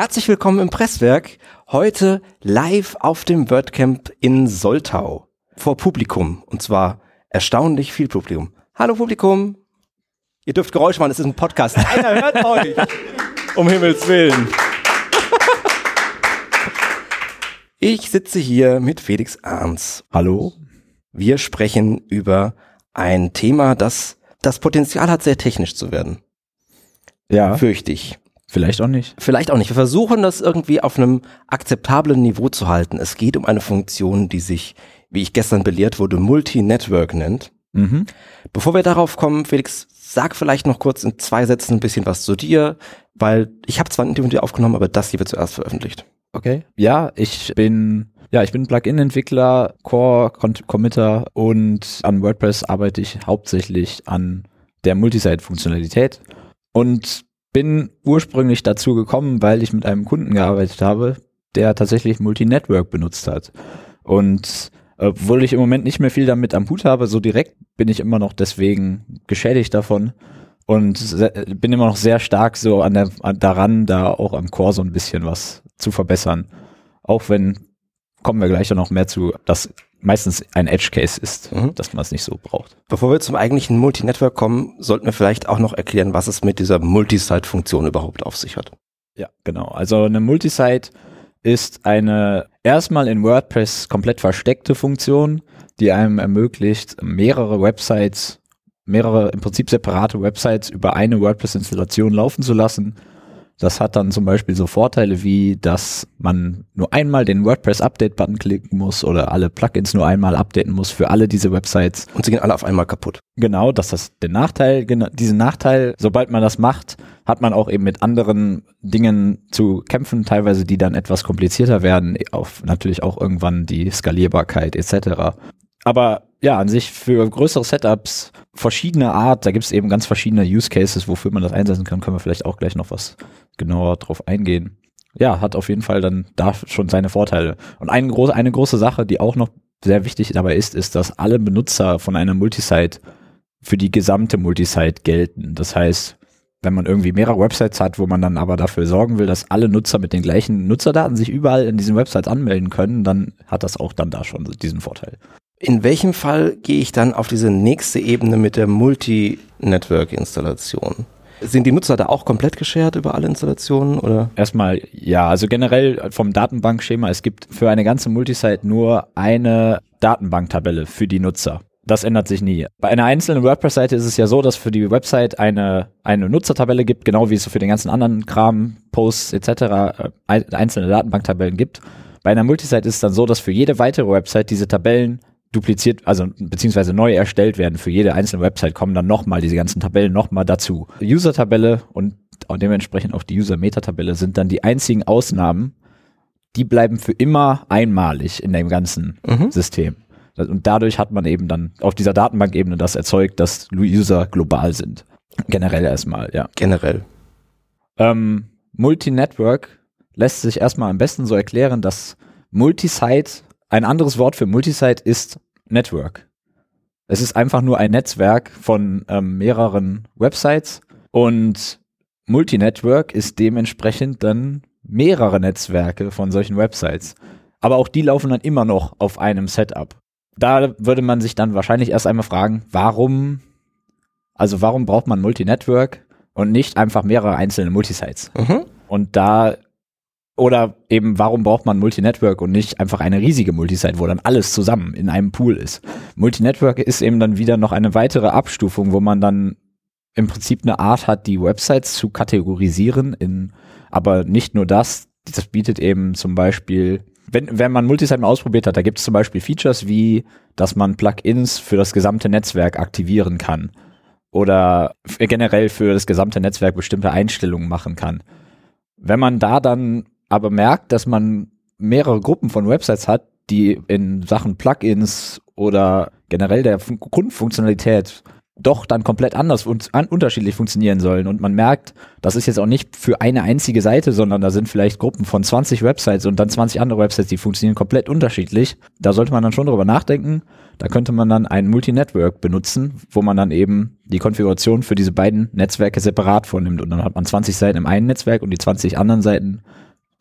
Herzlich willkommen im Presswerk. Heute live auf dem WordCamp in Soltau. Vor Publikum. Und zwar erstaunlich viel Publikum. Hallo Publikum. Ihr dürft Geräusche machen, es ist ein Podcast. Einer hört euch. Um Himmels Willen. Ich sitze hier mit Felix Arns. Hallo. Wir sprechen über ein Thema, das das Potenzial hat, sehr technisch zu werden. Ja. Fürchte ich. Vielleicht auch nicht. Vielleicht auch nicht. Wir versuchen das irgendwie auf einem akzeptablen Niveau zu halten. Es geht um eine Funktion, die sich, wie ich gestern belehrt wurde, Multi-Network nennt. Mhm. Bevor wir darauf kommen, Felix, sag vielleicht noch kurz in zwei Sätzen ein bisschen was zu dir, weil ich habe zwar ein Interview mit dir aufgenommen, aber das hier wird zuerst veröffentlicht. Okay. Ja, ich bin ja, ich bin Plugin-Entwickler, Core-Committer und an WordPress arbeite ich hauptsächlich an der Multisite-Funktionalität und bin ursprünglich dazu gekommen, weil ich mit einem Kunden gearbeitet habe, der tatsächlich Multi-Network benutzt hat. Und obwohl ich im Moment nicht mehr viel damit am Hut habe, so direkt bin ich immer noch deswegen geschädigt davon und bin immer noch sehr stark so an der, an, daran, da auch am Core so ein bisschen was zu verbessern. Auch wenn kommen wir gleich noch mehr zu, dass meistens ein Edge-Case ist, mhm. dass man es nicht so braucht. Bevor wir zum eigentlichen Multi-Network kommen, sollten wir vielleicht auch noch erklären, was es mit dieser Multisite-Funktion überhaupt auf sich hat. Ja, genau. Also eine Multisite ist eine erstmal in WordPress komplett versteckte Funktion, die einem ermöglicht, mehrere Websites, mehrere im Prinzip separate Websites über eine WordPress-Installation laufen zu lassen das hat dann zum Beispiel so Vorteile wie, dass man nur einmal den WordPress-Update-Button klicken muss oder alle Plugins nur einmal updaten muss für alle diese Websites. Und sie gehen alle auf einmal kaputt. Genau, das ist der Nachteil. Genau, diesen Nachteil, sobald man das macht, hat man auch eben mit anderen Dingen zu kämpfen, teilweise die dann etwas komplizierter werden, auf natürlich auch irgendwann die Skalierbarkeit etc. Aber ja, an sich für größere Setups verschiedene Art, da gibt es eben ganz verschiedene Use Cases, wofür man das einsetzen kann, können wir vielleicht auch gleich noch was genauer drauf eingehen. Ja, hat auf jeden Fall dann da schon seine Vorteile. Und eine große, eine große Sache, die auch noch sehr wichtig dabei ist, ist, dass alle Benutzer von einer Multisite für die gesamte Multisite gelten. Das heißt, wenn man irgendwie mehrere Websites hat, wo man dann aber dafür sorgen will, dass alle Nutzer mit den gleichen Nutzerdaten sich überall in diesen Websites anmelden können, dann hat das auch dann da schon diesen Vorteil. In welchem Fall gehe ich dann auf diese nächste Ebene mit der Multi-Network-Installation? Sind die Nutzer da auch komplett geshared über alle Installationen oder? Erstmal ja, also generell vom Datenbankschema, es gibt für eine ganze Multisite nur eine Datenbanktabelle für die Nutzer. Das ändert sich nie. Bei einer einzelnen WordPress-Seite ist es ja so, dass für die Website eine, eine Nutzertabelle gibt, genau wie es für den ganzen anderen Kram, Posts etc. Äh, einzelne Datenbanktabellen gibt. Bei einer Multisite ist es dann so, dass für jede weitere Website diese Tabellen dupliziert, also beziehungsweise neu erstellt werden. Für jede einzelne Website kommen dann nochmal diese ganzen Tabellen nochmal dazu. User-Tabelle und dementsprechend auch die User-Meta-Tabelle sind dann die einzigen Ausnahmen, die bleiben für immer einmalig in dem ganzen mhm. System. Und dadurch hat man eben dann auf dieser Datenbankebene das erzeugt, dass User global sind. Generell erstmal, ja. Generell. Ähm, Multi-Network lässt sich erstmal am besten so erklären, dass Multisite ein anderes Wort für Multisite ist Network. Es ist einfach nur ein Netzwerk von ähm, mehreren Websites und Multinetwork ist dementsprechend dann mehrere Netzwerke von solchen Websites. Aber auch die laufen dann immer noch auf einem Setup. Da würde man sich dann wahrscheinlich erst einmal fragen, warum, also warum braucht man Multinetwork und nicht einfach mehrere einzelne Multisites? Mhm. Und da oder eben, warum braucht man Multinetwork und nicht einfach eine riesige Multisite, wo dann alles zusammen in einem Pool ist? Multinetwork ist eben dann wieder noch eine weitere Abstufung, wo man dann im Prinzip eine Art hat, die Websites zu kategorisieren, in, aber nicht nur das, das bietet eben zum Beispiel, wenn, wenn man Multisite mal ausprobiert hat, da gibt es zum Beispiel Features wie, dass man Plugins für das gesamte Netzwerk aktivieren kann oder generell für das gesamte Netzwerk bestimmte Einstellungen machen kann. Wenn man da dann aber merkt, dass man mehrere Gruppen von Websites hat, die in Sachen Plugins oder generell der Fun Grundfunktionalität doch dann komplett anders und un unterschiedlich funktionieren sollen. Und man merkt, das ist jetzt auch nicht für eine einzige Seite, sondern da sind vielleicht Gruppen von 20 Websites und dann 20 andere Websites, die funktionieren komplett unterschiedlich. Da sollte man dann schon drüber nachdenken. Da könnte man dann ein Multinetwork benutzen, wo man dann eben die Konfiguration für diese beiden Netzwerke separat vornimmt. Und dann hat man 20 Seiten im einen Netzwerk und die 20 anderen Seiten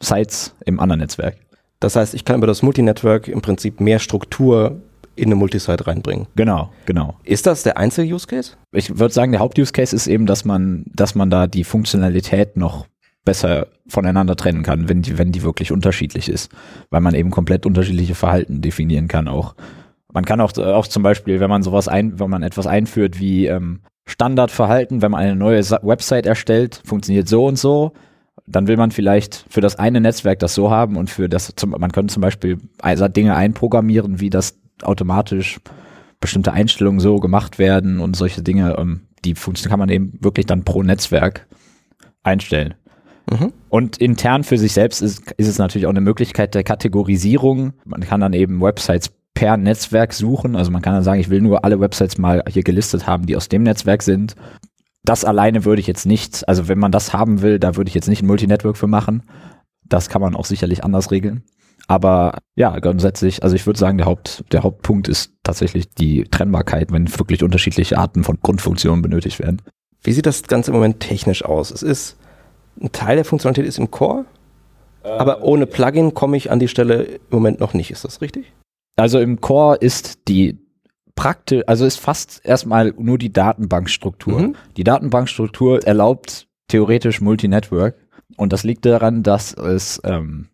Sites im anderen Netzwerk. Das heißt, ich kann über das Multinetwork im Prinzip mehr Struktur in eine Multisite reinbringen. Genau, genau. Ist das der einzige Use Case? Ich würde sagen, der Haupt-Use Case ist eben, dass man, dass man da die Funktionalität noch besser voneinander trennen kann, wenn die, wenn die wirklich unterschiedlich ist, weil man eben komplett unterschiedliche Verhalten definieren kann auch. Man kann auch, auch zum Beispiel, wenn man sowas ein, wenn man etwas einführt wie ähm, Standardverhalten, wenn man eine neue Website erstellt, funktioniert so und so, dann will man vielleicht für das eine Netzwerk das so haben und für das, zum, man könnte zum Beispiel Dinge einprogrammieren, wie das automatisch bestimmte Einstellungen so gemacht werden und solche Dinge, ähm, die Funktion kann man eben wirklich dann pro Netzwerk einstellen. Mhm. Und intern für sich selbst ist, ist es natürlich auch eine Möglichkeit der Kategorisierung. Man kann dann eben Websites per Netzwerk suchen. Also man kann dann sagen, ich will nur alle Websites mal hier gelistet haben, die aus dem Netzwerk sind. Das alleine würde ich jetzt nicht, also wenn man das haben will, da würde ich jetzt nicht ein Multinetwork für machen. Das kann man auch sicherlich anders regeln. Aber ja, grundsätzlich, also ich würde sagen, der, Haupt, der Hauptpunkt ist tatsächlich die Trennbarkeit, wenn wirklich unterschiedliche Arten von Grundfunktionen benötigt werden. Wie sieht das Ganze im Moment technisch aus? Es ist, ein Teil der Funktionalität ist im Core, äh, aber ohne Plugin komme ich an die Stelle im Moment noch nicht. Ist das richtig? Also im Core ist die praktisch, also ist fast erstmal nur die Datenbankstruktur. Mhm. Die Datenbankstruktur erlaubt theoretisch Multinetwork. Und das liegt daran, dass es ähm,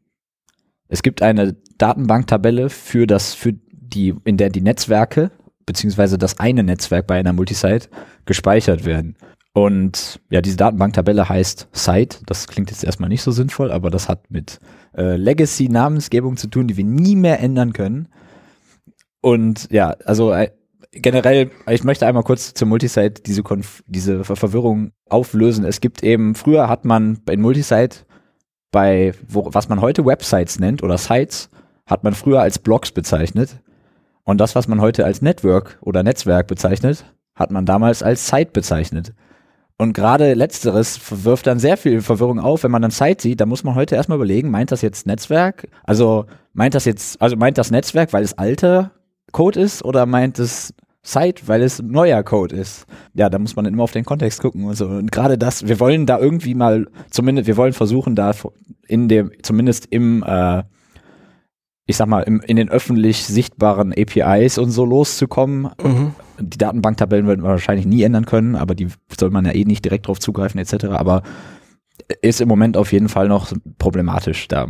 es gibt eine Datenbanktabelle für das, für die, in der die Netzwerke, beziehungsweise das eine Netzwerk bei einer Multisite gespeichert werden. Und ja, diese Datenbanktabelle heißt Site. Das klingt jetzt erstmal nicht so sinnvoll, aber das hat mit äh, Legacy-Namensgebung zu tun, die wir nie mehr ändern können. Und ja, also äh, generell, ich möchte einmal kurz zur Multisite diese, Konf diese Verwirrung auflösen. Es gibt eben, früher hat man in Multisite bei, wo, was man heute Websites nennt oder Sites, hat man früher als Blogs bezeichnet. Und das, was man heute als Network oder Netzwerk bezeichnet, hat man damals als Site bezeichnet. Und gerade letzteres wirft dann sehr viel Verwirrung auf, wenn man dann Site sieht, da muss man heute erstmal überlegen, meint das jetzt Netzwerk? Also meint das jetzt, also meint das Netzwerk, weil es alter Code ist oder meint es Site, weil es neuer Code ist. Ja, da muss man immer auf den Kontext gucken und so. Und gerade das, wir wollen da irgendwie mal, zumindest, wir wollen versuchen, da in dem, zumindest im, äh, ich sag mal, im, in den öffentlich sichtbaren APIs und so loszukommen. Mhm. Die Datenbanktabellen werden wir wahrscheinlich nie ändern können, aber die soll man ja eh nicht direkt drauf zugreifen, etc. Aber ist im Moment auf jeden Fall noch problematisch da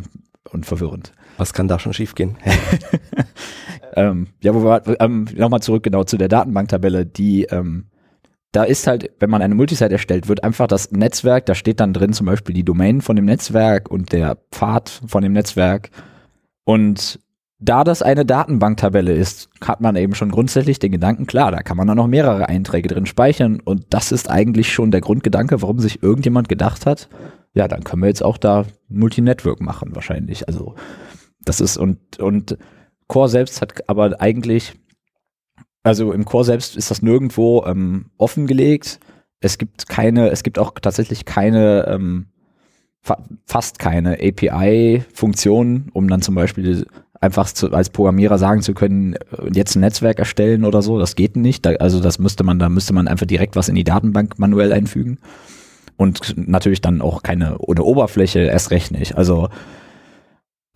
und verwirrend. Was kann da schon schiefgehen? ähm, ja, wo wir, ähm, nochmal zurück genau zu der Datenbanktabelle, die, ähm, da ist halt, wenn man eine Multisite erstellt, wird einfach das Netzwerk, da steht dann drin zum Beispiel die Domain von dem Netzwerk und der Pfad von dem Netzwerk. Und da das eine Datenbanktabelle ist, hat man eben schon grundsätzlich den Gedanken, klar, da kann man dann noch mehrere Einträge drin speichern und das ist eigentlich schon der Grundgedanke, warum sich irgendjemand gedacht hat, ja, dann können wir jetzt auch da Multinetwork machen wahrscheinlich. Also das ist und, und Core selbst hat aber eigentlich, also im Core selbst ist das nirgendwo ähm, offengelegt. Es gibt keine, es gibt auch tatsächlich keine, ähm, fa fast keine API-Funktion, um dann zum Beispiel einfach zu, als Programmierer sagen zu können, äh, jetzt ein Netzwerk erstellen oder so. Das geht nicht. Da, also das müsste man, da müsste man einfach direkt was in die Datenbank manuell einfügen. Und natürlich dann auch keine, ohne Oberfläche erst recht nicht. Also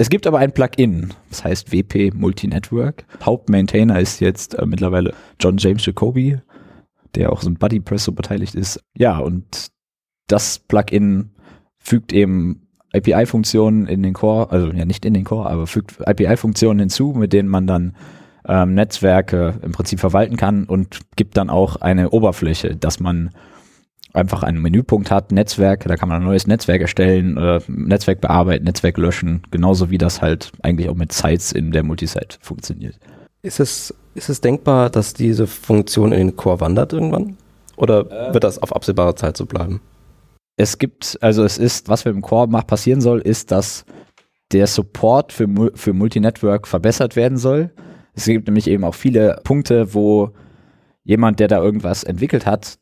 es gibt aber ein Plugin, das heißt WP Multinetwork. Hauptmaintainer ist jetzt äh, mittlerweile John James Jacoby, der auch so ein BuddyPress so beteiligt ist. Ja, und das Plugin fügt eben API-Funktionen in den Core, also ja nicht in den Core, aber fügt API-Funktionen hinzu, mit denen man dann ähm, Netzwerke im Prinzip verwalten kann und gibt dann auch eine Oberfläche, dass man einfach einen Menüpunkt hat, Netzwerk, da kann man ein neues Netzwerk erstellen, äh, Netzwerk bearbeiten, Netzwerk löschen, genauso wie das halt eigentlich auch mit Sites in der Multisite funktioniert. Ist es, ist es denkbar, dass diese Funktion in den Core wandert irgendwann? Oder äh. wird das auf absehbare Zeit so bleiben? Es gibt, also es ist, was wir im Core passieren soll, ist, dass der Support für, für Multinetwork verbessert werden soll. Es gibt nämlich eben auch viele Punkte, wo jemand, der da irgendwas entwickelt hat,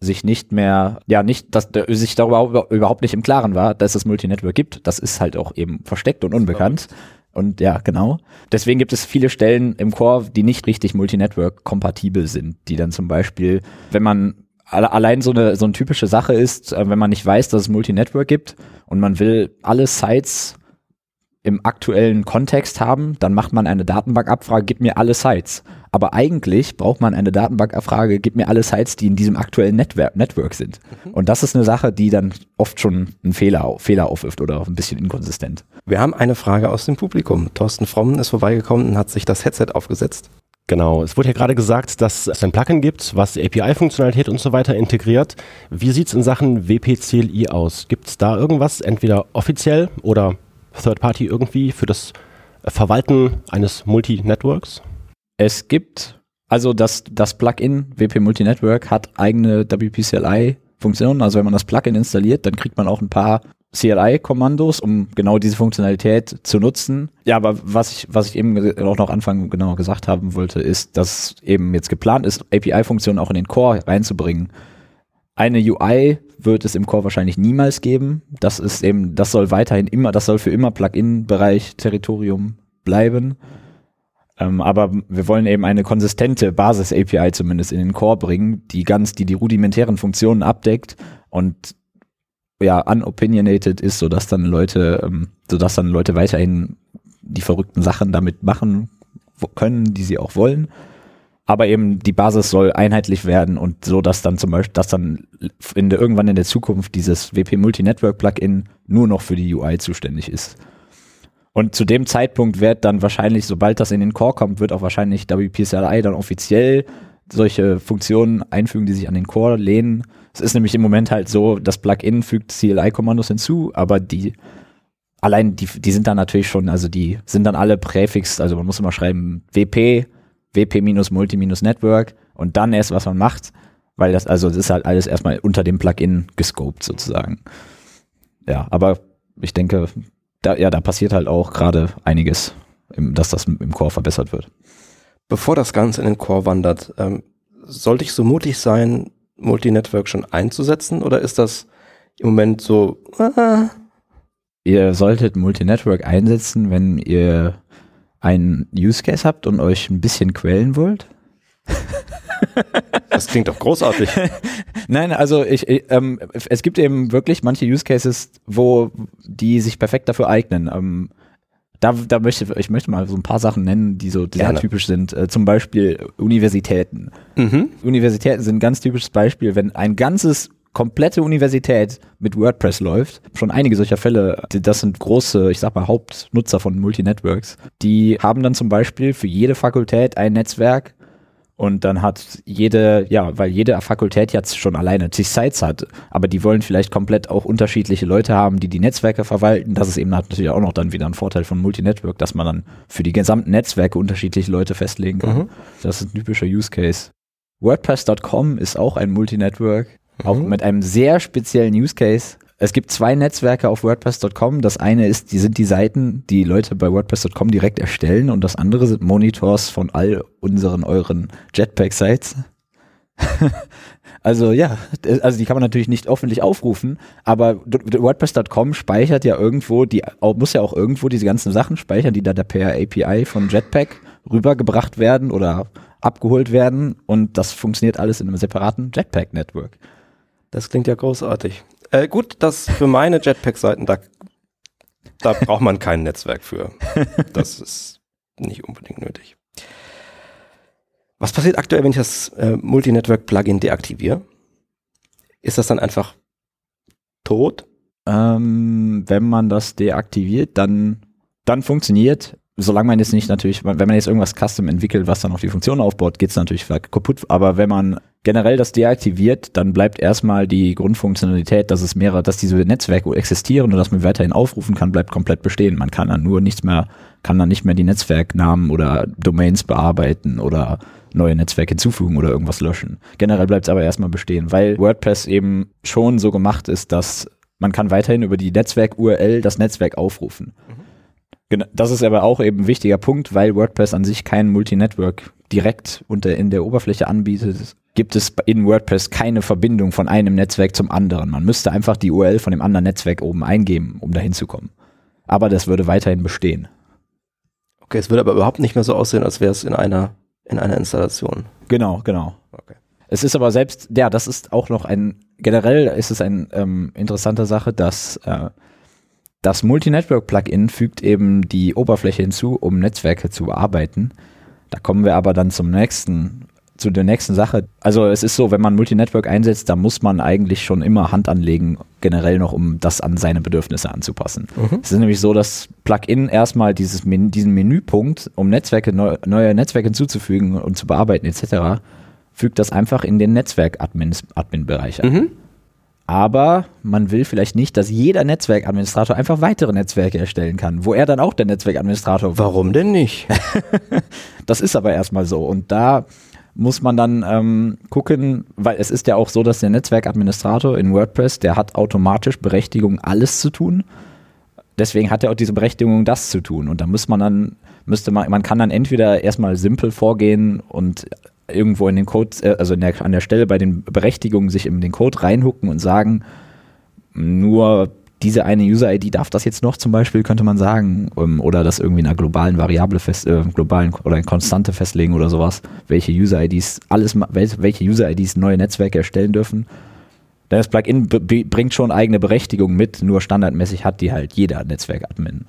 sich nicht mehr, ja, nicht, dass der, sich darüber überhaupt nicht im Klaren war, dass es Multinetwork gibt. Das ist halt auch eben versteckt und unbekannt. Und ja, genau. Deswegen gibt es viele Stellen im Core, die nicht richtig Multinetwork kompatibel sind, die dann zum Beispiel, wenn man allein so eine, so eine typische Sache ist, äh, wenn man nicht weiß, dass es Multinetwork gibt und man will alle Sites im aktuellen Kontext haben, dann macht man eine Datenbankabfrage, gib mir alle Sites. Aber eigentlich braucht man eine Datenbankabfrage, gib mir alle Sites, die in diesem aktuellen Network, Network sind. Mhm. Und das ist eine Sache, die dann oft schon einen Fehler, Fehler aufwirft oder ein bisschen inkonsistent. Wir haben eine Frage aus dem Publikum. Thorsten Fromm ist vorbeigekommen und hat sich das Headset aufgesetzt. Genau, es wurde ja gerade gesagt, dass es ein Plugin gibt, was API-Funktionalität und so weiter integriert. Wie sieht es in Sachen WP-CLI aus? Gibt es da irgendwas, entweder offiziell oder Third Party irgendwie für das Verwalten eines Multi-Networks? Es gibt, also das, das Plugin WP Multi-Network hat eigene WP-CLI-Funktionen. Also wenn man das Plugin installiert, dann kriegt man auch ein paar CLI-Kommandos, um genau diese Funktionalität zu nutzen. Ja, aber was ich, was ich eben auch noch Anfang genau gesagt haben wollte, ist, dass eben jetzt geplant ist, API-Funktionen auch in den Core reinzubringen. Eine UI wird es im Core wahrscheinlich niemals geben. Das ist eben, das soll weiterhin immer, das soll für immer Plugin-Bereich Territorium bleiben. Ähm, aber wir wollen eben eine konsistente Basis-API zumindest in den Core bringen, die ganz, die die rudimentären Funktionen abdeckt und ja, unopinionated ist, sodass dann Leute, ähm, sodass dann Leute weiterhin die verrückten Sachen damit machen können, die sie auch wollen aber eben die Basis soll einheitlich werden und so, dass dann zum Beispiel, dass dann in der, irgendwann in der Zukunft dieses WP Multi-Network Plugin nur noch für die UI zuständig ist. Und zu dem Zeitpunkt wird dann wahrscheinlich, sobald das in den Core kommt, wird auch wahrscheinlich WPSLI dann offiziell solche Funktionen einfügen, die sich an den Core lehnen. Es ist nämlich im Moment halt so, das Plugin fügt CLI-Kommandos hinzu, aber die allein die, die sind dann natürlich schon, also die sind dann alle Präfix, also man muss immer schreiben WP WP-Multi-Network und dann erst, was man macht, weil das, also das ist halt alles erstmal unter dem Plugin gescoped sozusagen. Ja, aber ich denke, da, ja, da passiert halt auch gerade einiges, im, dass das im Core verbessert wird. Bevor das Ganze in den Core wandert, ähm, sollte ich so mutig sein, Multi-Network schon einzusetzen oder ist das im Moment so? Ah? Ihr solltet Multi-Network einsetzen, wenn ihr einen Use Case habt und euch ein bisschen quälen wollt? Das klingt doch großartig. Nein, also ich, ähm, es gibt eben wirklich manche Use Cases, wo die sich perfekt dafür eignen. Ähm, da, da möchte ich möchte mal so ein paar Sachen nennen, die so sehr typisch sind. Äh, zum Beispiel Universitäten. Mhm. Universitäten sind ein ganz typisches Beispiel, wenn ein ganzes komplette Universität mit WordPress läuft. Schon einige solcher Fälle, das sind große, ich sag mal, Hauptnutzer von Multinetworks. Die haben dann zum Beispiel für jede Fakultät ein Netzwerk und dann hat jede, ja, weil jede Fakultät jetzt schon alleine zig Sites hat, aber die wollen vielleicht komplett auch unterschiedliche Leute haben, die die Netzwerke verwalten. Das ist eben natürlich auch noch dann wieder ein Vorteil von Multinetwork, dass man dann für die gesamten Netzwerke unterschiedliche Leute festlegen kann. Mhm. Das ist ein typischer Use Case. WordPress.com ist auch ein Multinetwork. Mhm. Auch mit einem sehr speziellen Use Case. Es gibt zwei Netzwerke auf WordPress.com. Das eine ist, die sind die Seiten, die Leute bei WordPress.com direkt erstellen und das andere sind Monitors von all unseren euren Jetpack-Sites. also ja, also die kann man natürlich nicht öffentlich aufrufen, aber WordPress.com speichert ja irgendwo, die muss ja auch irgendwo diese ganzen Sachen speichern, die da per API von Jetpack rübergebracht werden oder abgeholt werden und das funktioniert alles in einem separaten Jetpack-Network. Das klingt ja großartig. Äh, gut, dass für meine Jetpack-Seiten, da, da braucht man kein Netzwerk für. Das ist nicht unbedingt nötig. Was passiert aktuell, wenn ich das äh, Multinetwork-Plugin deaktiviere? Ist das dann einfach tot? Ähm, wenn man das deaktiviert, dann, dann funktioniert solange man jetzt nicht natürlich, wenn man jetzt irgendwas custom entwickelt, was dann auch die Funktion aufbaut, geht es natürlich kaputt. Aber wenn man generell das deaktiviert, dann bleibt erstmal die Grundfunktionalität, dass es mehrere, dass diese Netzwerke existieren und dass man weiterhin aufrufen kann, bleibt komplett bestehen. Man kann dann nur nichts mehr, kann dann nicht mehr die Netzwerknamen oder Domains bearbeiten oder neue Netzwerke hinzufügen oder irgendwas löschen. Generell bleibt es aber erstmal bestehen, weil WordPress eben schon so gemacht ist, dass man kann weiterhin über die Netzwerk-URL das Netzwerk aufrufen. Mhm. Das ist aber auch eben ein wichtiger Punkt, weil WordPress an sich kein Multinetwork direkt unter in der Oberfläche anbietet, gibt es in WordPress keine Verbindung von einem Netzwerk zum anderen. Man müsste einfach die URL von dem anderen Netzwerk oben eingeben, um dahin zu kommen. Aber das würde weiterhin bestehen. Okay, es würde aber überhaupt nicht mehr so aussehen, als wäre es in einer, in einer Installation. Genau, genau. Okay. Es ist aber selbst, ja, das ist auch noch ein, generell ist es eine ähm, interessante Sache, dass äh, das Multi-Network-Plugin fügt eben die Oberfläche hinzu, um Netzwerke zu bearbeiten. Da kommen wir aber dann zum nächsten, zu der nächsten Sache. Also es ist so, wenn man Multi-Network einsetzt, da muss man eigentlich schon immer Hand anlegen, generell noch, um das an seine Bedürfnisse anzupassen. Es ist nämlich so, dass Plugin erstmal dieses Men diesen Menüpunkt, um Netzwerke, neu, neue Netzwerke hinzuzufügen und zu bearbeiten etc., fügt das einfach in den Netzwerk-Admin-Bereich ein. Aber man will vielleicht nicht, dass jeder Netzwerkadministrator einfach weitere Netzwerke erstellen kann, wo er dann auch der Netzwerkadministrator war. Warum denn nicht? Das ist aber erstmal so. Und da muss man dann ähm, gucken, weil es ist ja auch so, dass der Netzwerkadministrator in WordPress, der hat automatisch Berechtigung, alles zu tun. Deswegen hat er auch diese Berechtigung, das zu tun. Und da muss man dann, müsste man, man kann dann entweder erstmal simpel vorgehen und irgendwo in den Code, äh, also der, an der Stelle bei den Berechtigungen sich in den Code reinhucken und sagen, nur diese eine User-ID darf das jetzt noch zum Beispiel, könnte man sagen, ähm, oder das irgendwie in einer globalen Variable fest, äh, globalen oder in Konstante festlegen oder sowas, welche User-IDs, alles, welche User-IDs neue Netzwerke erstellen dürfen. Denn das Plugin bringt schon eigene Berechtigung mit, nur standardmäßig hat die halt jeder Netzwerk-Admin.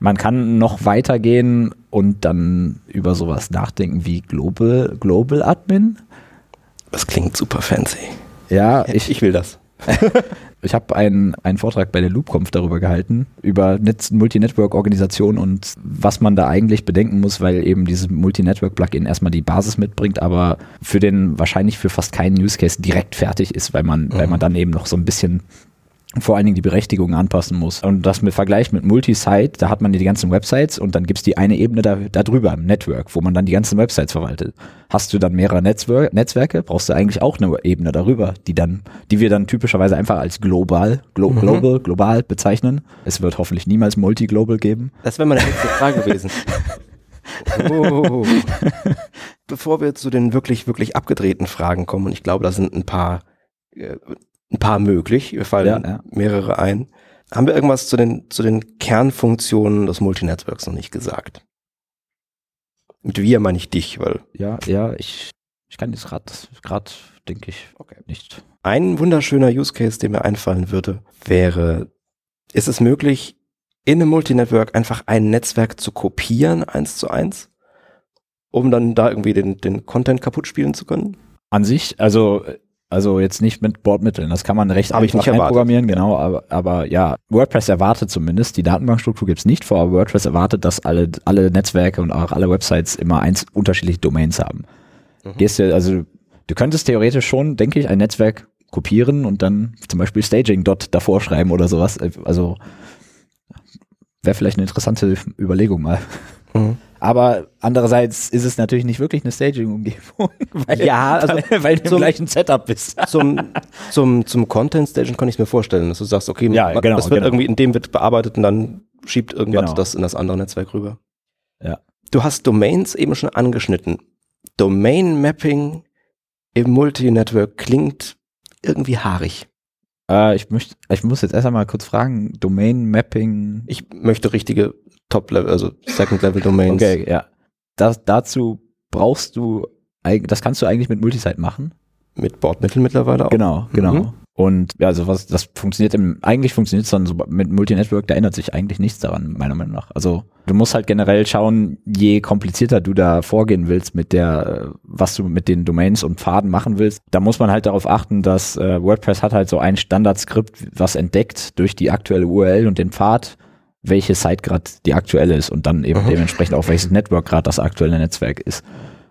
Man kann noch weitergehen und dann über sowas nachdenken wie Global, Global Admin. Das klingt super fancy. Ja, Ich, ich will das. Ich habe einen, einen Vortrag bei der LoopConf darüber gehalten, über Netz, Multi-Network-Organisation und was man da eigentlich bedenken muss, weil eben dieses Multi-Network-Plugin erstmal die Basis mitbringt, aber für den wahrscheinlich für fast keinen Use Case direkt fertig ist, weil man, weil man dann eben noch so ein bisschen vor allen Dingen die Berechtigungen anpassen muss. Und das mit Vergleich mit Multisite, da hat man die ganzen Websites und dann gibt's die eine Ebene da, da drüber im Network, wo man dann die ganzen Websites verwaltet. Hast du dann mehrere Netzwer Netzwerke, brauchst du eigentlich auch eine Ebene darüber, die dann, die wir dann typischerweise einfach als global, glo global, global bezeichnen. Es wird hoffentlich niemals Multi-Global geben. Das wäre meine nächste Frage gewesen. Oh. Bevor wir zu den wirklich, wirklich abgedrehten Fragen kommen, und ich glaube, da sind ein paar, äh, ein paar möglich, wir fallen Ja, ja. mehrere ein, haben wir irgendwas zu den, zu den Kernfunktionen des Multinetzwerks noch nicht gesagt? Mit wir meine ich dich, weil Ja, ja, ich, ich kann jetzt gerade, gerade denke ich, Okay. nicht. ein wunderschöner Use Case, der mir einfallen würde, wäre, ist es möglich, in einem Multinetwork einfach ein Netzwerk zu kopieren, eins zu eins, um dann da irgendwie den, den Content kaputt spielen zu können? An sich, also, also jetzt nicht mit Bordmitteln, das kann man recht Hab einfach einprogrammieren, genau, aber, aber ja, WordPress erwartet zumindest, die Datenbankstruktur gibt's nicht vor, aber WordPress erwartet, dass alle, alle Netzwerke und auch alle Websites immer eins unterschiedliche Domains haben. Mhm. Gehst du, also du könntest theoretisch schon, denke ich, ein Netzwerk kopieren und dann zum Beispiel Staging dort davor schreiben oder sowas. Also wäre vielleicht eine interessante Überlegung mal. Mhm. Aber andererseits ist es natürlich nicht wirklich eine Staging-Umgebung, weil, Ja, also weil, weil du im zum- gleichen Setup bist. Zum, zum, zum Content Staging kann ich mir vorstellen, dass du sagst, okay, Ja, genau, das wird genau. irgendwie, in dem wird bearbeitet und dann schiebt irgendwas Genau. das in das andere Netzwerk rüber. Ja. Du hast Domains eben schon angeschnitten. Domain Mapping im Multinetwork klingt irgendwie haarig. Äh, ich, möchte, ich muss jetzt erst einmal kurz fragen, Domain Mapping. Ich möchte richtige Top-Level, also Second-Level-Domains. Okay, ja. Das, dazu brauchst du, das kannst du eigentlich mit Multisite machen. Mit Bordmitteln mittlerweile auch. Genau, genau. Mhm. Und ja, also was, das funktioniert im, eigentlich funktioniert es dann so mit Multinetwork, da ändert sich eigentlich nichts daran, meiner Meinung nach. Also du musst halt generell schauen, je komplizierter du da vorgehen willst mit der, was du mit den Domains und Pfaden machen willst, da muss man halt darauf achten, dass äh, WordPress hat halt so ein Standardskript, was entdeckt durch die aktuelle URL und den Pfad, welche Site gerade die aktuelle ist und dann eben Mhm. dementsprechend auch welches Network gerade das aktuelle Netzwerk ist.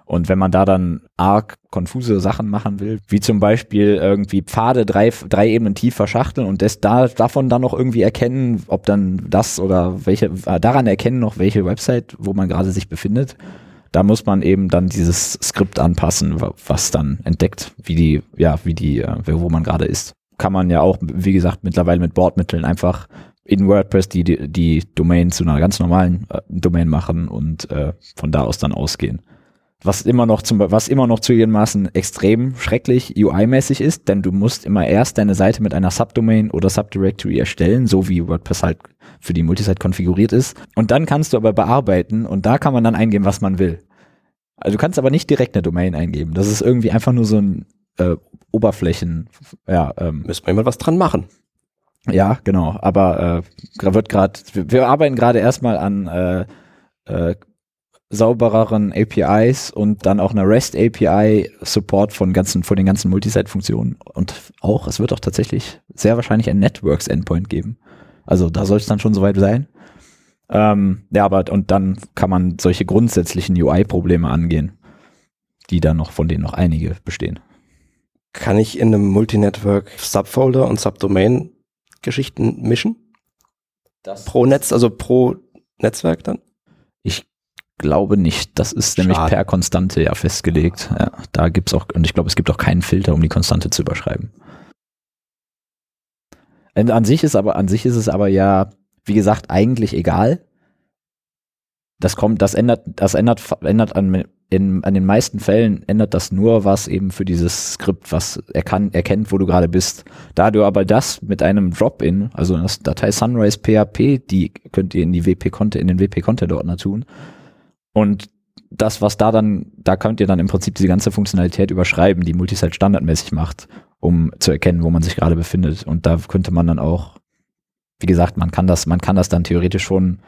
Und wenn man da dann arg konfuse Sachen machen will, wie zum Beispiel irgendwie Pfade drei, drei Ebenen tief verschachteln und das da, davon dann noch irgendwie erkennen, ob dann das oder welche, äh, daran erkennen noch, welche Website, wo man gerade sich befindet, da muss man eben dann dieses Skript anpassen, wa- was dann entdeckt, wie die, ja, wie die, äh, wo man gerade ist. Kann man ja auch, wie gesagt, mittlerweile mit Bordmitteln einfach in WordPress die, die, die Domain zu einer ganz normalen äh, Domain machen und äh, von da aus dann ausgehen. Was immer noch zum, was immer noch zugegebenermaßen extrem schrecklich UI-mäßig ist, denn du musst immer erst deine Seite mit einer Subdomain oder Subdirectory erstellen, so wie WordPress halt für die Multisite konfiguriert ist. Und dann kannst du aber bearbeiten und da kann man dann eingeben, was man will. Also du kannst aber nicht direkt eine Domain eingeben. Das ist irgendwie einfach nur so ein äh, Oberflächen, ja, ähm, Müssen wir mal was dran machen. ja, genau. Aber äh, wird gerade, wir, wir arbeiten gerade erstmal an äh, äh, saubereren APIs und dann auch einer REST API Support von ganzen, von den ganzen Multisite-Funktionen. Und auch, es wird auch tatsächlich sehr wahrscheinlich ein Networks Endpoint geben. Also da soll es dann schon soweit sein. Ähm, ja, aber und dann kann man solche grundsätzlichen UI-Probleme angehen, die dann noch, von denen noch einige bestehen. Kann ich in einem Multinetwork Subfolder und Subdomain Geschichten mischen? Pro Netz, also pro Netzwerk dann? Glaube nicht. Das ist nämlich Schade. per Konstante ja festgelegt. Ja, da gibt's auch, und ich glaube, es gibt auch keinen Filter, um die Konstante zu überschreiben. Und an sich ist aber, an sich ist es aber ja, wie gesagt, eigentlich egal. Das kommt, das ändert, das ändert, ändert an, in, an den meisten Fällen ändert das nur was eben für dieses Skript, was er kann, erkennt, wo du gerade bist. Da du aber das mit einem Drop-in, also das Datei Sunrise PHP, die könnt ihr in die WP Content, in den WP Content Ordner tun. Und das, was da dann, da könnt ihr dann im Prinzip diese ganze Funktionalität überschreiben, die Multisite standardmäßig macht, um zu erkennen, wo man sich gerade befindet. Und da könnte man dann auch, wie gesagt, man kann das, man kann das dann theoretisch schon,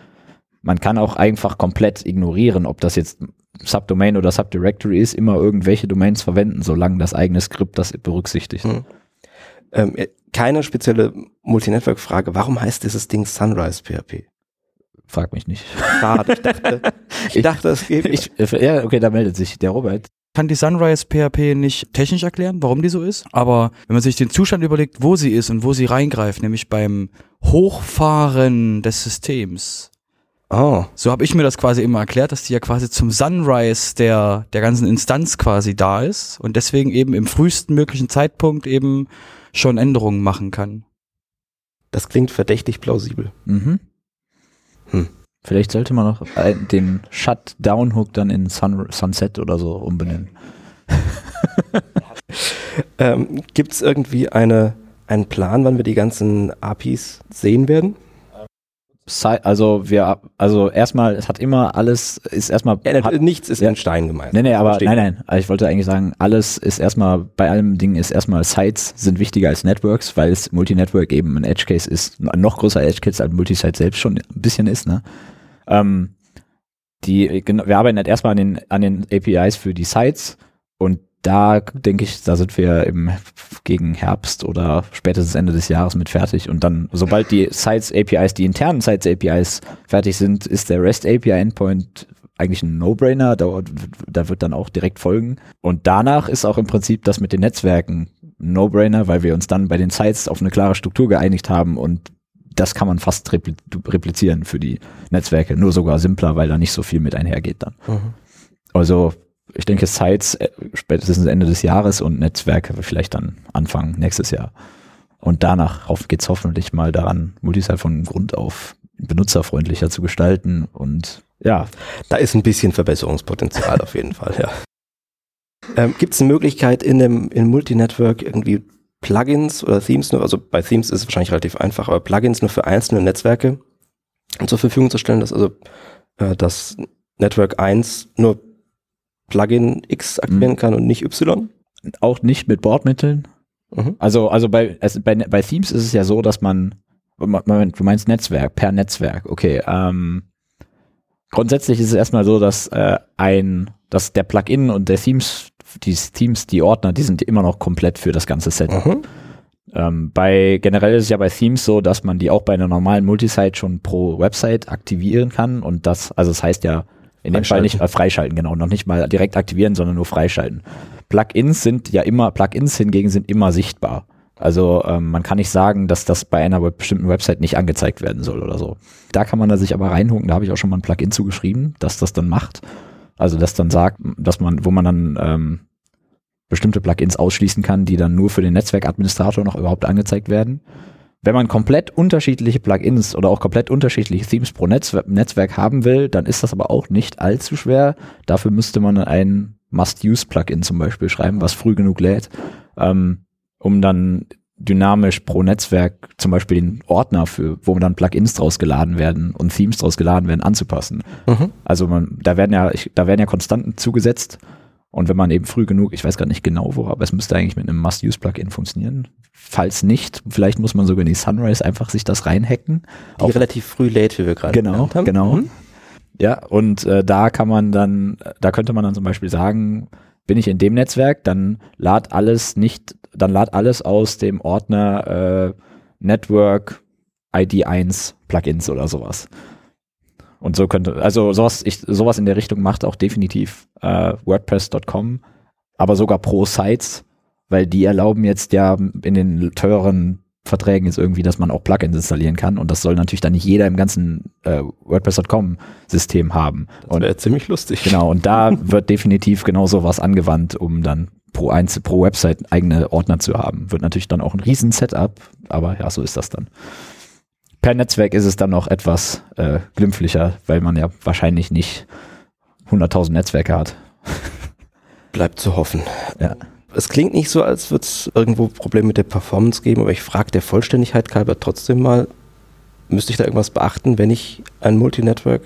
man kann auch einfach komplett ignorieren, ob das jetzt Subdomain oder Subdirectory ist, immer irgendwelche Domains verwenden, solange das eigene Skript das berücksichtigt. Hm. Ähm, äh, keine spezielle Multinetwork-Frage. Warum heißt dieses Ding Sunrise PHP? Frag mich nicht. Schade, ich dachte, ich dachte es gäbe. Ich, ja, okay, da meldet sich der Robert. kann die Sunrise PHP nicht technisch erklären, warum die so ist, aber wenn man sich den Zustand überlegt, wo sie ist und wo sie reingreift, nämlich beim Hochfahren des Systems, oh, so habe ich mir das quasi immer erklärt, dass die ja quasi zum Sunrise der, der ganzen Instanz quasi da ist und deswegen eben im frühesten möglichen Zeitpunkt eben schon Änderungen machen kann. das klingt verdächtig plausibel. Mhm. Vielleicht sollte man noch äh, den Shutdown-Hook dann in Sun Sunset oder so umbenennen. Ähm, Gibt es irgendwie eine, einen Plan, wann wir die ganzen APIs sehen werden? Also wir, also erstmal, es hat immer alles, ist erstmal, Ja, hat, nichts ist ja. in Stein gemeißelt. nee, nee, aber Verstehe. nein, nein, also ich wollte eigentlich sagen, alles ist erstmal, bei allem Ding ist erstmal Sites sind wichtiger als Networks, weil es Multi-Network eben ein Edge Case ist, ein noch größer Edge Case als Multisite selbst schon ein bisschen ist, ne? Ähm, die, wir arbeiten halt erstmal an den, an den APIs für die Sites und da denke ich, da sind wir im, gegen Herbst oder spätestens Ende des Jahres mit fertig und dann, sobald die Sites APIs, die internen Sites APIs fertig sind, ist der REST API Endpoint eigentlich ein No-Brainer, da, da wird dann auch direkt folgen. Und danach ist auch im Prinzip das mit den Netzwerken ein No-Brainer, weil wir uns dann bei den Sites auf eine klare Struktur geeinigt haben und das kann man fast repli replizieren für die Netzwerke, nur sogar simpler, weil da nicht so viel mit einhergeht dann. Mhm. Also ich denke Sites äh, spätestens Ende des Jahres und Netzwerke vielleicht dann Anfang nächstes Jahr. Und danach hoff- geht's hoffentlich mal daran, Multisite von Grund auf benutzerfreundlicher zu gestalten und ja, Da ist ein bisschen Verbesserungspotenzial auf jeden Fall, ja. Ähm, Gibt es eine Möglichkeit in dem in Multinetwork irgendwie Plugins oder Themes nur, also bei Themes ist es wahrscheinlich relativ einfach, aber Plugins nur für einzelne Netzwerke zur Verfügung zu stellen, dass also äh, das Network 1 nur Plugin X aktivieren Mhm. kann und nicht Y? auch nicht mit Bordmitteln. Mhm. Also, also bei, also bei, bei Themes ist es ja so, dass man, Moment, du meinst Netzwerk, per Netzwerk, okay. Ähm, grundsätzlich ist es erstmal so, dass äh, ein, dass der Plugin und der Themes, die Themes, die Ordner, die sind immer noch komplett für das ganze Setup. Mhm. Ähm, bei generell ist es ja bei Themes so, dass man die auch bei einer normalen Multisite schon pro Website aktivieren kann und das, also das heißt ja in dem Fall nicht äh, freischalten, genau, noch nicht mal direkt aktivieren, sondern nur freischalten. Plugins sind ja immer, Plugins hingegen sind immer sichtbar. Also ähm, man kann nicht sagen, dass das bei einer bestimmten Website nicht angezeigt werden soll oder so. Da kann man da sich aber reinhucken, da habe ich auch schon mal ein Plugin zugeschrieben, dass das dann macht. Also das dann sagt, dass man, wo man dann ähm, bestimmte Plugins ausschließen kann, die dann nur für den Netzwerkadministrator noch überhaupt angezeigt werden. Wenn man komplett unterschiedliche Plugins oder auch komplett unterschiedliche Themes pro Netzwer Netzwerk haben will, dann ist das aber auch nicht allzu schwer. Dafür müsste man ein Must-Use-Plugin zum Beispiel schreiben, was früh genug lädt, ähm, um dann dynamisch pro Netzwerk zum Beispiel den Ordner für, wo dann Plugins draus geladen werden und Themes draus geladen werden, anzupassen. Mhm. Also man, da werden ja, ich, da werden ja Konstanten zugesetzt Und wenn man eben früh genug, ich weiß gar nicht genau wo, aber es müsste eigentlich mit einem Must-Use-Plugin funktionieren. Falls nicht, vielleicht muss man sogar in die Sunrise einfach sich das reinhacken. Die relativ früh lädt, wie wir gerade Genau, haben. genau. Mhm. Ja, und äh, da kann man dann, da könnte man dann zum Beispiel sagen, bin ich in dem Netzwerk, dann lad alles nicht, dann lad alles aus dem Ordner äh, Network ID1 Plugins oder sowas. Und so könnte, also sowas, ich, sowas in der Richtung macht auch definitiv äh, WordPress.com, aber sogar pro Sites, weil die erlauben jetzt ja in den teuren Verträgen jetzt irgendwie, dass man auch Plugins installieren kann und das soll natürlich dann nicht jeder im ganzen äh, WordPress.com System haben. Das wäre ziemlich lustig. Genau, und da wird definitiv genau sowas angewandt, um dann pro, Einzel pro Website eigene Ordner zu haben. Wird natürlich dann auch ein riesen Setup, aber ja, so ist das dann. Per Netzwerk ist es dann noch etwas äh, glimpflicher, weil man ja wahrscheinlich nicht 100.000 Netzwerke hat. Bleibt zu hoffen. Ja. Es klingt nicht so, als würde es irgendwo Probleme mit der Performance geben, aber ich frage der Vollständigkeit halber trotzdem mal, müsste ich da irgendwas beachten, wenn ich ein Multinetwork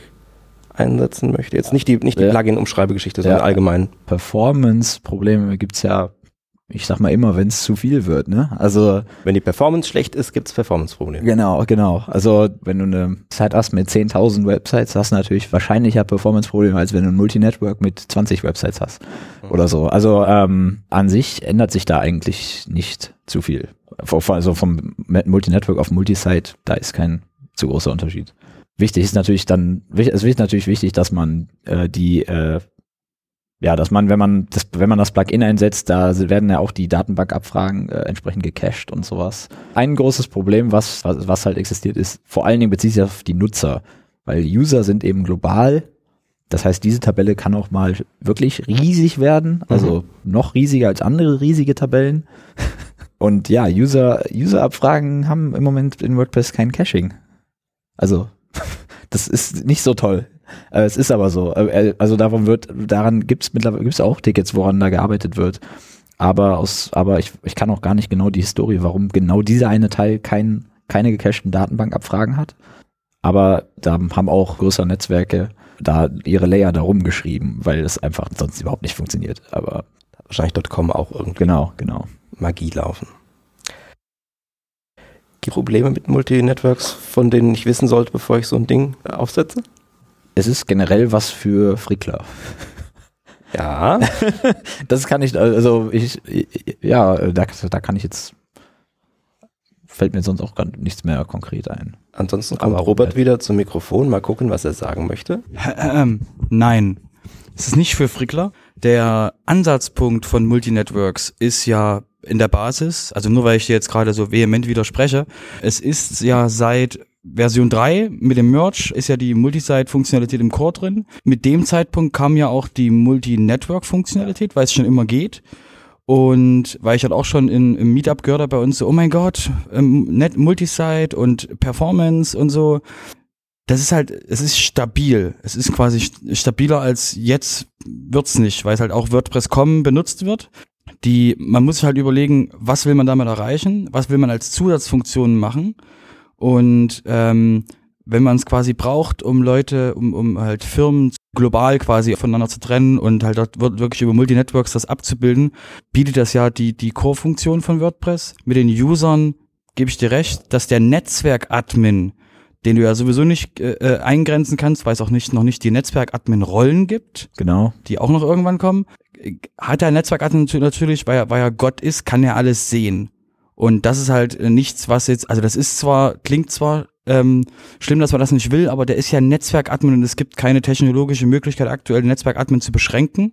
einsetzen möchte? Jetzt nicht die, nicht die Ja. Plugin-Umschreibegeschichte, sondern Ja. allgemein. Performance-Probleme gibt's ja, ich sag mal immer, wenn es zu viel wird, ne? Also Wenn die Performance schlecht ist, gibt es Performance-Probleme. Genau, genau. Also wenn du eine Site hast mit 10.000 Websites, hast du natürlich wahrscheinlicher Performance-Probleme, als wenn du ein Multinetwork mit 20 Websites hast oder so. Also ähm, an sich ändert sich da eigentlich nicht zu viel. Also vom Multinetwork auf Multisite, da ist kein zu großer Unterschied. Wichtig ist natürlich dann, es ist natürlich wichtig, dass man äh, die äh, ja, dass man, wenn man das, wenn man das Plugin einsetzt, da werden ja auch die Datenbankabfragen äh, entsprechend gecached und sowas. Ein großes Problem, was, was, was halt existiert, ist, vor allen Dingen bezieht sich auf die Nutzer, weil User sind eben global. Das heißt, diese Tabelle kann auch mal wirklich riesig werden, also noch riesiger als andere riesige Tabellen. Und ja, User, User-Abfragen haben im Moment in WordPress kein Caching. Also, das ist nicht so toll. Äh, es ist aber so. Äh, Also davon wird, daran gibt es mittlerweile gibt's auch Tickets, woran da gearbeitet wird. Aber aus, aber ich, ich kann auch gar nicht genau die Historie, warum genau dieser eine Teil kein, keine gecachten Datenbankabfragen hat. Aber da haben auch größere Netzwerke da ihre Layer da rumgeschrieben, weil es einfach sonst überhaupt nicht funktioniert. Aber Wahrscheinlich .com auch irgendwie genau, genau. Magie laufen. Die Probleme mit Multinetworks, von denen ich wissen sollte, bevor ich so ein Ding aufsetze? Es ist generell was für Frickler. Ja. Das kann ich, also ich, ja, da, da kann ich jetzt, fällt mir sonst auch gar nichts mehr konkret ein. Ansonsten kommt Aber Robert Robert. wieder zum Mikrofon. Mal gucken, was er sagen möchte. Ähm, nein, es ist nicht für Frickler. Der Ansatzpunkt von Multinetworks ist ja in der Basis, also nur weil ich dir jetzt gerade so vehement widerspreche, es ist ja seit Version 3 mit dem Merge ist ja die Multisite-Funktionalität im Core drin. Mit dem Zeitpunkt kam ja auch die Multi-Network-Funktionalität, weil es schon immer geht. Und weil ich halt auch schon in, im Meetup gehört habe bei uns so, oh mein Gott, ähm, Net Multisite und Performance und so. Das ist halt, es ist stabil. Es ist quasi st- stabiler als jetzt wird's nicht, weil es halt auch WordPress.com benutzt wird. Die, man muss sich halt überlegen, was will man damit erreichen, was will man als Zusatzfunktionen machen. Und ähm, wenn man es quasi braucht, um Leute, um, um halt Firmen global quasi voneinander zu trennen und halt dort wirklich über Multinetworks das abzubilden, bietet das ja die, die Core-Funktion von WordPress. Mit den Usern gebe ich dir recht, dass der Netzwerk-Admin, den du ja sowieso nicht äh, äh, eingrenzen kannst, weil es auch nicht, noch nicht die Netzwerk-Admin-Rollen gibt, Genau. die auch noch irgendwann kommen, hat der Netzwerkadmin natürlich, weil er, weil er Gott ist, kann er alles sehen. Und das ist halt äh, nichts, was jetzt, also das ist zwar, klingt zwar ähm, schlimm, dass man das nicht will, aber der ist ja Netzwerkadmin und es gibt keine technologische Möglichkeit, aktuell Netzwerkadmin zu beschränken.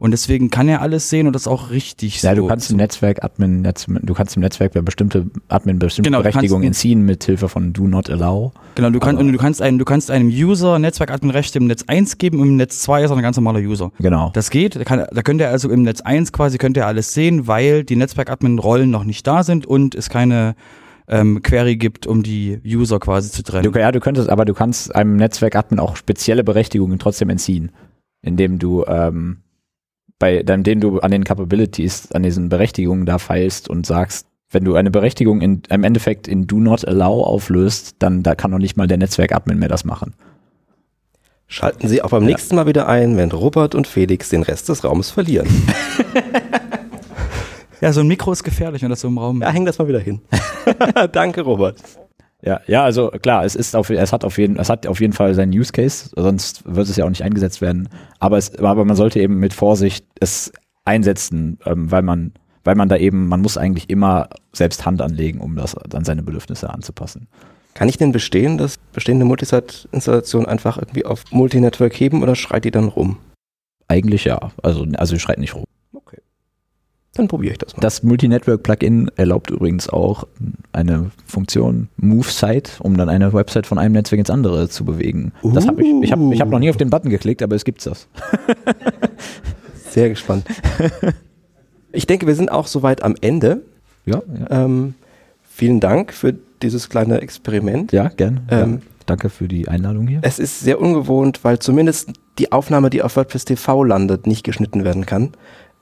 Und deswegen kann er alles sehen und das ist auch richtig Ja, so. du kannst im Netzwerk Admin, du kannst im Netzwerk bei bestimmte Admin bestimmte Genau, Berechtigungen entziehen mit Hilfe von Do Not Allow. Genau, du, kannst Aber- und du kannst einem, du kannst einem User Netzwerkadmin Rechte im Netz 1 geben und im Netz 2 ist er ein ganz normaler User. Genau. Das geht, da, kann, da könnt ihr also im Netz 1 quasi könnt ihr alles sehen, weil die Netzwerkadmin-Rollen noch nicht da sind und es keine ähm, Query gibt, um die User quasi zu trennen. Du, ja, du könntest, aber du kannst einem Netzwerkadmin auch spezielle Berechtigungen trotzdem entziehen, indem du ähm, bei deinem, den du an den Capabilities, an diesen Berechtigungen da feilst und sagst, wenn du eine Berechtigung in, im Endeffekt in Do Not Allow auflöst, dann da kann noch nicht mal der Netzwerkadmin mehr das machen. Schalten Sie auch beim nächsten Mal wieder ein, wenn Robert und Felix den Rest des Raumes verlieren. Ja, so ein Mikro ist gefährlich, wenn das so im Raum Ja, häng das mal wieder hin. Danke, Robert. Ja, ja, also klar, es ist auf, es hat auf jeden, es hat auf jeden Fall seinen Use Case, sonst wird es ja auch nicht eingesetzt werden. Aber es, aber man sollte eben mit Vorsicht es einsetzen, ähm, weil man, weil man da eben, man muss eigentlich immer selbst Hand anlegen, um das an seine Bedürfnisse anzupassen. Kann ich denn bestehen, dass bestehende Multisite-Installationen einfach irgendwie auf Multinetwork heben oder schreit die dann rum? Eigentlich ja, also also schreit nicht rum. Okay. Dann probiere ich das mal. Das Multi-Network-Plugin erlaubt übrigens auch eine Funktion Move Site, um dann eine Website von einem Netzwerk ins andere zu bewegen. Das hab ich ich habe ich hab noch nie auf den Button geklickt, aber es gibt das. Sehr gespannt. Ich denke, wir sind auch soweit am Ende. Ja, ja, Ähm, vielen Dank für dieses kleine Experiment. ja gern. Ähm, ja. Danke für die Einladung hier. Es ist sehr ungewohnt, weil zumindest die Aufnahme, die auf WordPress TV landet, nicht geschnitten werden kann.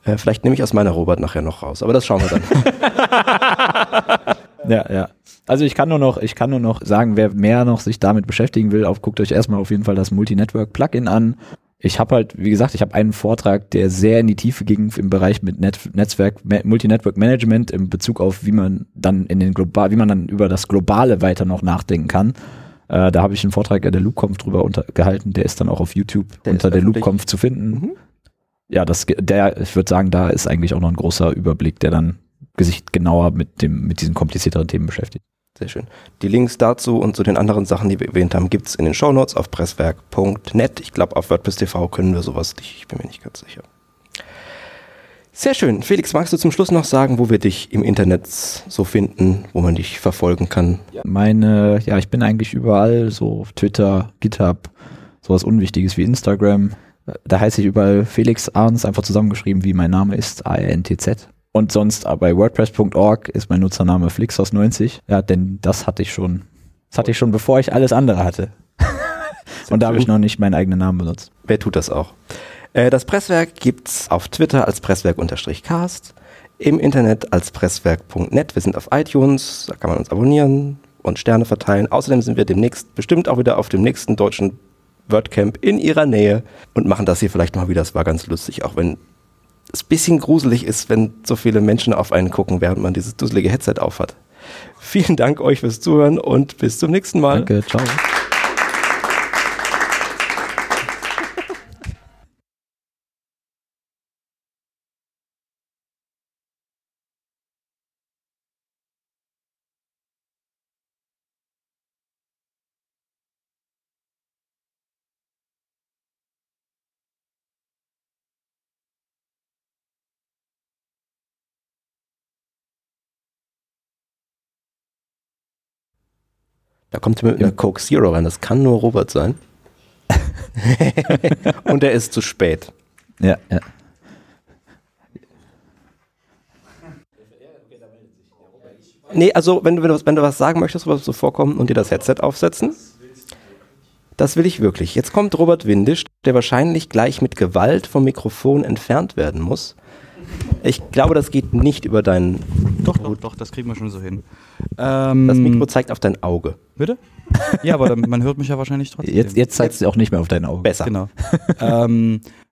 Äh, vielleicht nehme ich aus meiner Robert nachher noch raus, aber das schauen wir dann. Ja, ja. Also ich kann nur noch, ich kann nur noch sagen, wer mehr noch sich damit beschäftigen will, auf, guckt euch erstmal auf jeden Fall das Multi-Network-Plugin an. Ich habe halt, wie gesagt, ich habe einen Vortrag, der sehr in die Tiefe ging im Bereich mit Net Netzwerk, Ma- Multi-Network-Management in Bezug auf, wie man dann in den global, wie man dann über das Globale weiter noch nachdenken kann. Äh, da habe ich einen Vortrag in der LoopConf drüber unter, gehalten, der ist dann auch auf YouTube Der unter der. LoopConf zu finden. Mhm. Ja, das, der, ich würde sagen, da ist eigentlich auch noch ein großer Überblick, der dann sich genauer mit dem, mit diesen komplizierteren Themen beschäftigt. Sehr schön. Die Links dazu und zu den anderen Sachen, die wir erwähnt haben, gibt's in den Shownotes auf presswerk.net. Ich glaube, auf WordPress TV können wir sowas nicht. Ich bin mir nicht ganz sicher. Sehr schön. Felix, magst du zum Schluss noch sagen, wo wir dich im Internet so finden, wo man dich verfolgen kann? Meine, ja, ich bin eigentlich überall, so Twitter, GitHub, sowas Unwichtiges wie Instagram. Da heiße ich überall Felix Arns, einfach zusammengeschrieben, wie mein Name ist, A-R-N-T-Z. Und sonst äh, bei WordPress.org ist mein Nutzername Flixos90. Ja, denn das hatte ich schon. Das hatte ich schon, bevor ich alles andere hatte. Und da habe ich noch nicht meinen eigenen Namen benutzt. Wer tut das auch? Äh, das Presswerk gibt's auf Twitter als Presswerk-Cast, im Internet als Presswerk.net. Wir sind auf iTunes, da kann man uns abonnieren und Sterne verteilen. Außerdem sind wir demnächst bestimmt auch wieder auf dem nächsten deutschen WordCamp in ihrer Nähe und machen das hier vielleicht mal wieder. Das war ganz lustig, auch wenn es ein bisschen gruselig ist, wenn so viele Menschen auf einen gucken, während man dieses dusselige Headset aufhat. Vielen Dank euch fürs Zuhören und bis zum nächsten Mal. Danke, ciao. Da kommt mit einer Coke Zero rein. Das kann nur Robert sein. Und er ist zu spät. Ja, ja. Nee, also wenn du, wenn du, was- wenn du was sagen möchtest, was so vorkommen und dir das Headset aufsetzen, das will ich wirklich. Jetzt kommt Robert Windisch, der wahrscheinlich gleich mit Gewalt vom Mikrofon entfernt werden muss. Ich glaube, das geht nicht über dein. Doch, doch, doch, das kriegen wir schon so hin. Ähm, Das Mikro zeigt auf dein Auge. Bitte? Ja, aber dann, man hört mich ja wahrscheinlich trotzdem. Jetzt, jetzt zeigt es auch nicht mehr auf dein Auge. Besser. Genau. ähm,